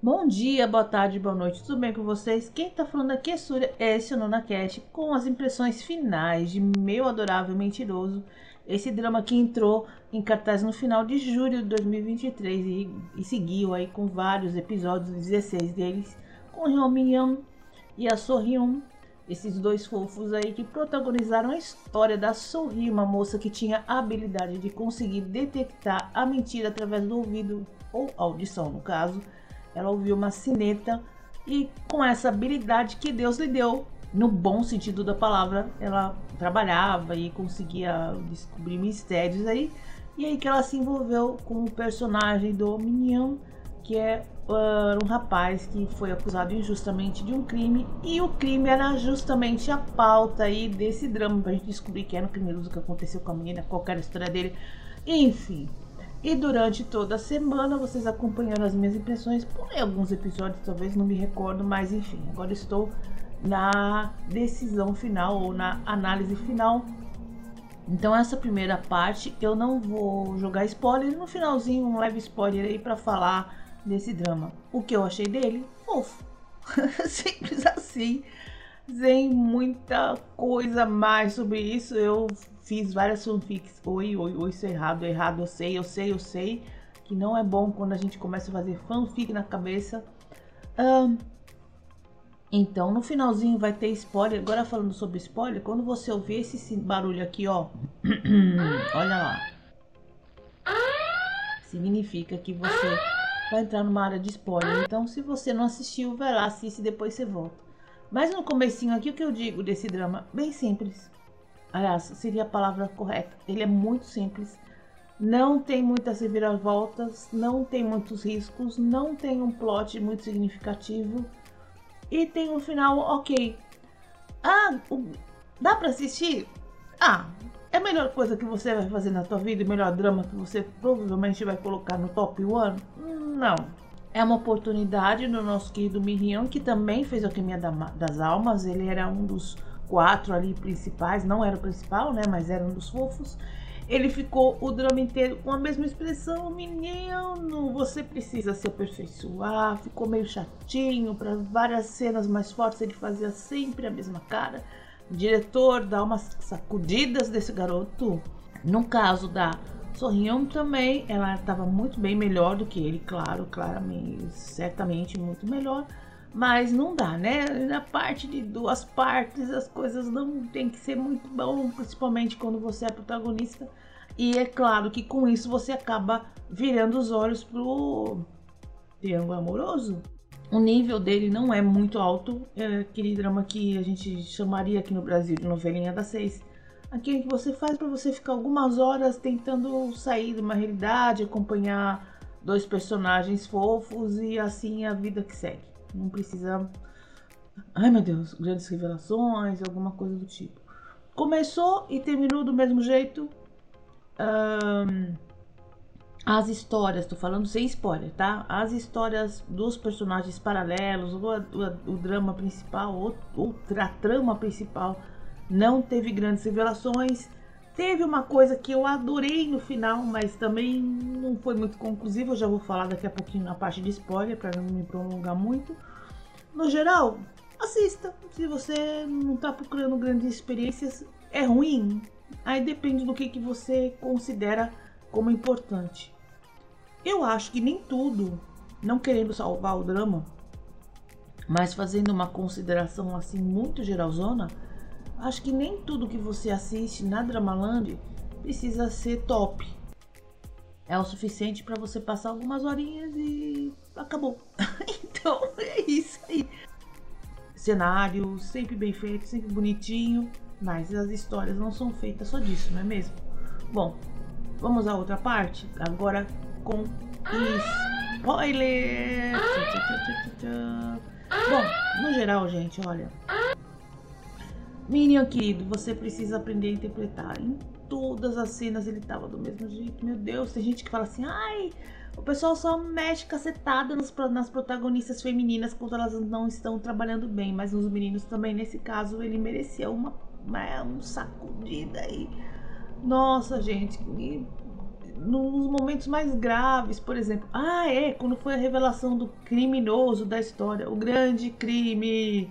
Bom dia, boa tarde, boa noite, tudo bem com vocês? Quem tá falando aqui é Surya, esse é o Nona Cat, com as impressões finais de Meu Adorável Mentiroso, esse drama que entrou em cartaz no final de julho de 2023 e, e seguiu aí com vários episódios, 16 deles, com Hyun Min Young e a Sohyun, esses dois fofos aí que protagonizaram a história da Sohee, uma moça que tinha a habilidade de conseguir detectar a mentira através do ouvido, ou audição no caso, ela ouviu uma sineta e com essa habilidade que Deus lhe deu, no bom sentido da palavra, ela trabalhava e conseguia descobrir mistérios aí. E aí que ela se envolveu com o personagem do Minion, que é uh, um rapaz que foi acusado injustamente de um crime e o crime era justamente a pauta aí desse drama pra gente descobrir que era um criminoso que aconteceu com a menina, qual era a história dele. Enfim, e durante toda a semana vocês acompanhando as minhas impressões, por alguns episódios talvez não me recordo, mas enfim, agora estou na decisão final ou na análise final. Então essa primeira parte eu não vou jogar spoiler, no finalzinho um leve spoiler aí para falar desse drama. O que eu achei dele? Fofo. Simples assim. Sem muita coisa mais sobre isso. Eu fiz várias fanfics. Oi, oi, oi, isso é errado, é errado, eu sei, eu sei, eu sei. Que não é bom quando a gente começa a fazer fanfic na cabeça. Um, então, no finalzinho vai ter spoiler. Agora falando sobre spoiler, quando você ouvir esse barulho aqui, ó. olha lá. Significa que você vai entrar numa área de spoiler. Então, se você não assistiu, vai lá, assiste e depois você volta. Mas no comecinho aqui, o que eu digo desse drama? Bem simples. Aliás, seria a palavra correta. Ele é muito simples. Não tem muitas reviravoltas, não tem muitos riscos, não tem um plot muito significativo e tem um final ok. Ah, dá para assistir? Ah, a melhor coisa que você vai fazer na sua vida, o melhor drama que você provavelmente vai colocar no top one? Não. É uma oportunidade do nosso querido Miriam, que também fez a Alquimia das Almas. Ele era um dos quatro ali principais, não era o principal, né? Mas era um dos fofos. Ele ficou o drama inteiro com a mesma expressão, menino, você precisa se aperfeiçoar. Ficou meio chatinho para várias cenas mais fortes, ele fazia sempre a mesma cara. Diretor dá umas sacudidas desse garoto. No caso da Sorriam também, ela estava muito bem melhor do que ele, claro, claramente, certamente muito melhor. Mas não dá, né? Na parte de duas partes, as coisas não tem que ser muito bom, principalmente quando você é protagonista. E é claro que com isso você acaba virando os olhos pro triângulo amoroso. O nível dele não é muito alto, é aquele drama que a gente chamaria aqui no Brasil de novelinha das seis. Aquele que você faz para você ficar algumas horas tentando sair de uma realidade, acompanhar dois personagens fofos e assim a vida que segue. Não precisa. Ai meu Deus, grandes revelações, alguma coisa do tipo. Começou e terminou do mesmo jeito. Um, as histórias, tô falando sem spoiler, tá? As histórias dos personagens paralelos, o, o, o drama principal, ou, outra trama principal, não teve grandes revelações. Teve uma coisa que eu adorei no final, mas também não foi muito conclusivo. Eu já vou falar daqui a pouquinho na parte de spoiler, para não me prolongar muito. No geral, assista. Se você não está procurando grandes experiências, é ruim. Aí depende do que, que você considera como importante. Eu acho que nem tudo, não querendo salvar o drama, mas fazendo uma consideração assim muito geralzona, acho que nem tudo que você assiste na Dramaland precisa ser top. É o suficiente para você passar algumas horinhas e acabou. então é isso aí. Cenário sempre bem feito, sempre bonitinho, mas as histórias não são feitas só disso, não é mesmo? Bom, vamos à outra parte agora com spoiler. Bom, no geral, gente, olha, Minion, querido, você precisa aprender a interpretar. Em todas as cenas ele tava do mesmo jeito. Meu Deus, tem gente que fala assim, ai, o pessoal só mexe cacetada nas, protagonistas femininas quando elas não estão trabalhando bem. Mas nos meninos também, nesse caso, ele merecia uma é um sacudida aí. Nossa, gente, e nos momentos mais graves, por exemplo. Ah, é, quando foi a revelação do criminoso da história, o grande crime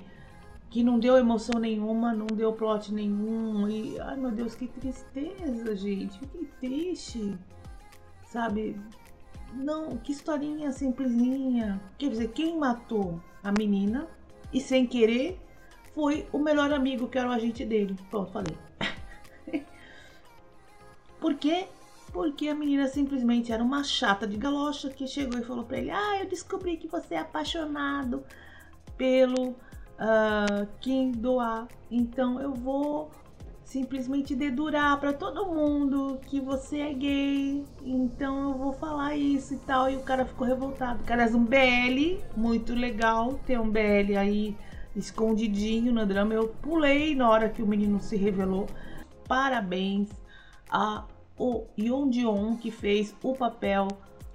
que não deu emoção nenhuma, não deu plot nenhum. E, ai meu Deus, que tristeza, gente. Fiquei triste. Sabe? Não, que historinha simplesinha. Quer dizer, quem matou a menina e sem querer foi o melhor amigo que era o agente dele. Pronto, falei. Por quê? Porque a menina simplesmente era uma chata de galocha que chegou e falou para ele: Ah, eu descobri que você é apaixonado pelo uh, Kim Doa. Então eu vou simplesmente dedurar para todo mundo que você é gay. Então eu vou falar isso e tal. E o cara ficou revoltado. Cara é um BL, muito legal ter um BL aí escondidinho no drama. Eu pulei na hora que o menino se revelou. Parabéns a o Yoon Dion que fez o papel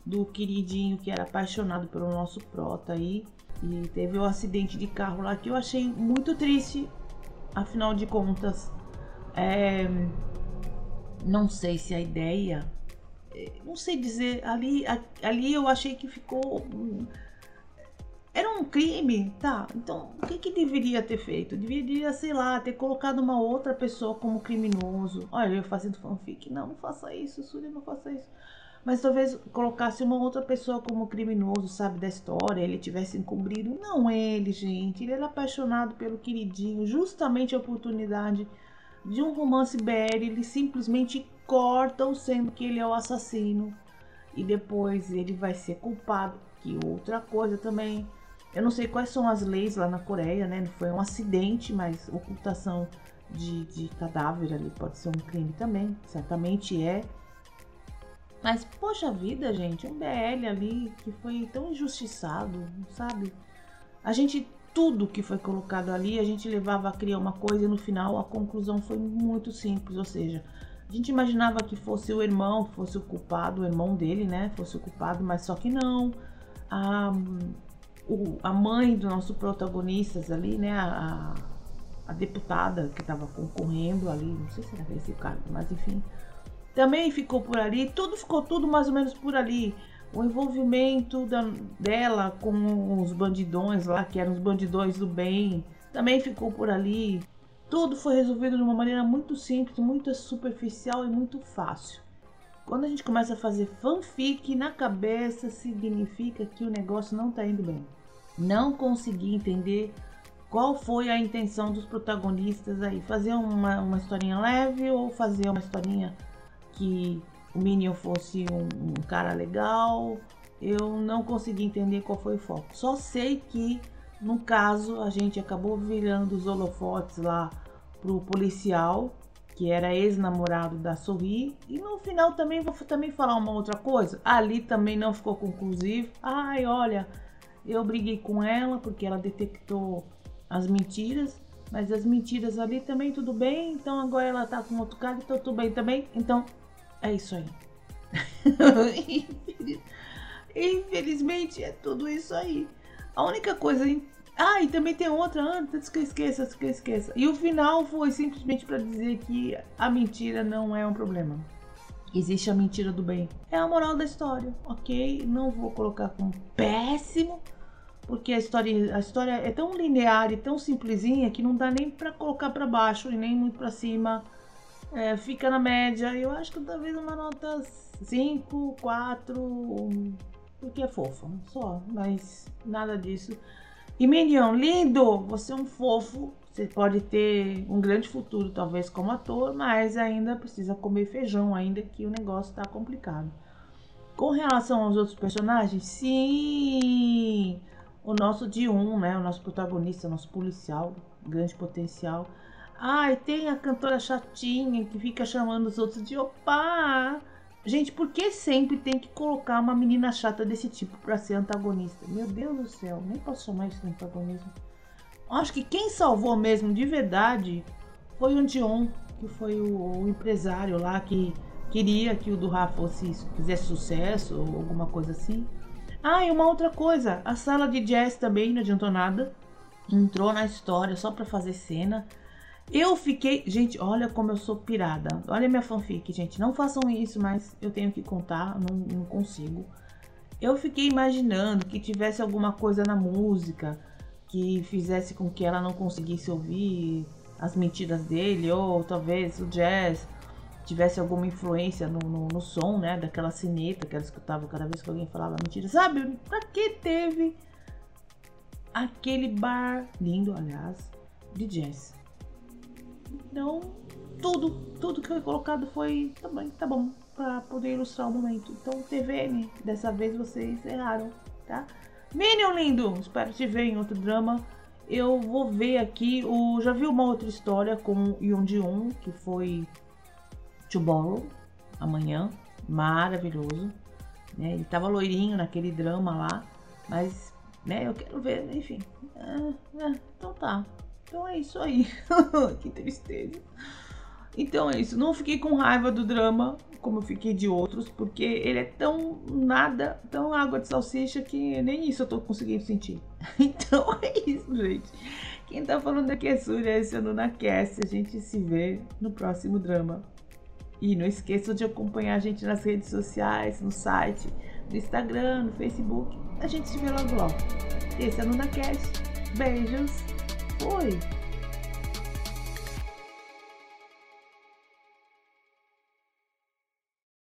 do queridinho que era apaixonado pelo nosso prota aí. E teve um acidente de carro lá que eu achei muito triste. Afinal de contas, é, não sei se a ideia. É, não sei dizer. Ali, ali eu achei que ficou. Era um crime, tá? Então, o que, que deveria ter feito? Deveria, sei lá, ter colocado uma outra pessoa como criminoso. Olha, eu fazendo fanfic. Não, não faça isso, Surya, não faça isso mas talvez colocasse uma outra pessoa como criminoso, sabe, da história, ele tivesse encobrido. Não ele, gente. Ele era apaixonado pelo queridinho, justamente a oportunidade de um romance BR, ele simplesmente corta sendo que ele é o assassino. E depois ele vai ser culpado. Que outra coisa também. Eu não sei quais são as leis lá na Coreia, né? Foi um acidente, mas ocultação de, de cadáver ali pode ser um crime também. Certamente é. Mas, poxa vida, gente, um BL ali que foi tão injustiçado, sabe? A gente, tudo que foi colocado ali, a gente levava a criar uma coisa e no final a conclusão foi muito simples, ou seja, a gente imaginava que fosse o irmão, fosse o culpado, o irmão dele, né? Fosse o culpado, mas só que não. A, o, a mãe do nosso protagonistas ali, né? A, a deputada que estava concorrendo ali, não sei se era esse cargo, mas enfim também ficou por ali, tudo ficou tudo mais ou menos por ali. O envolvimento da, dela com os bandidões lá, que eram os bandidões do bem, também ficou por ali. Tudo foi resolvido de uma maneira muito simples, muito superficial e muito fácil. Quando a gente começa a fazer fanfic na cabeça, significa que o negócio não está indo bem. Não consegui entender qual foi a intenção dos protagonistas aí. Fazer uma, uma historinha leve ou fazer uma historinha que o Minion fosse um, um cara legal. Eu não consegui entender qual foi o foco. Só sei que, no caso, a gente acabou virando os holofotes lá pro policial, que era ex-namorado da Sorri. E no final também vou também falar uma outra coisa. Ali também não ficou conclusivo. Ai, olha, eu briguei com ela porque ela detectou as mentiras. Mas as mentiras ali também tudo bem. Então agora ela tá com outro cara, então tudo bem também. Então é isso aí. Infelizmente é tudo isso aí. A única coisa. Ah, e também tem outra, antes que eu esqueça, antes que eu esqueça. E o final foi simplesmente para dizer que a mentira não é um problema. Existe a mentira do bem. É a moral da história, ok? Não vou colocar como péssimo, porque a história, a história é tão linear e tão simplesinha que não dá nem para colocar para baixo e nem muito para cima é, fica na média. Eu acho que talvez uma nota 5, 4, porque é fofa, só, mas nada disso. E Minion, lindo! Você é um fofo. Você pode ter um grande futuro, talvez, como ator, mas ainda precisa comer feijão, ainda que o negócio está complicado. Com relação aos outros personagens, sim! O nosso D1, né? O nosso protagonista, o nosso policial, grande potencial Ai, tem a cantora chatinha que fica chamando os outros de opa. Gente, por que sempre tem que colocar uma menina chata desse tipo para ser antagonista? Meu Deus do céu, nem posso chamar isso de antagonismo. Acho que quem salvou mesmo de verdade foi o Dion, que foi o, o empresário lá que queria que o Durra fosse fizesse sucesso ou alguma coisa assim. Ah, e uma outra coisa, a sala de jazz também não adiantou nada. Entrou na história só para fazer cena. Eu fiquei. Gente, olha como eu sou pirada. Olha minha fanfic, gente. Não façam isso, mas eu tenho que contar, não, não consigo. Eu fiquei imaginando que tivesse alguma coisa na música que fizesse com que ela não conseguisse ouvir as mentiras dele, ou talvez o jazz tivesse alguma influência no, no, no som, né? Daquela sineta que ela escutava cada vez que alguém falava mentira. Sabe? Pra que teve aquele bar lindo, aliás, de jazz? Então, tudo, tudo que foi colocado foi também, tá bom, para poder ilustrar o momento. Então, TVN, dessa vez vocês erraram, tá? Minion lindo, espero te ver em outro drama. Eu vou ver aqui, o, já vi uma outra história com Yoon Ji-un, que foi Tomorrow, amanhã, maravilhoso. Né? Ele tava loirinho naquele drama lá, mas né, eu quero ver, enfim. É, é, então tá. Então é isso aí. que tristeza. Então é isso. Não fiquei com raiva do drama, como eu fiquei de outros, porque ele é tão nada, tão água de salsicha que nem isso eu tô conseguindo sentir. Então é isso, gente. Quem tá falando aqui é Surya, esse é o NunaCast. A gente se vê no próximo drama. E não esqueçam de acompanhar a gente nas redes sociais, no site, no Instagram, no Facebook. A gente se vê logo logo. Esse é o NunaCast. Beijos. Fui.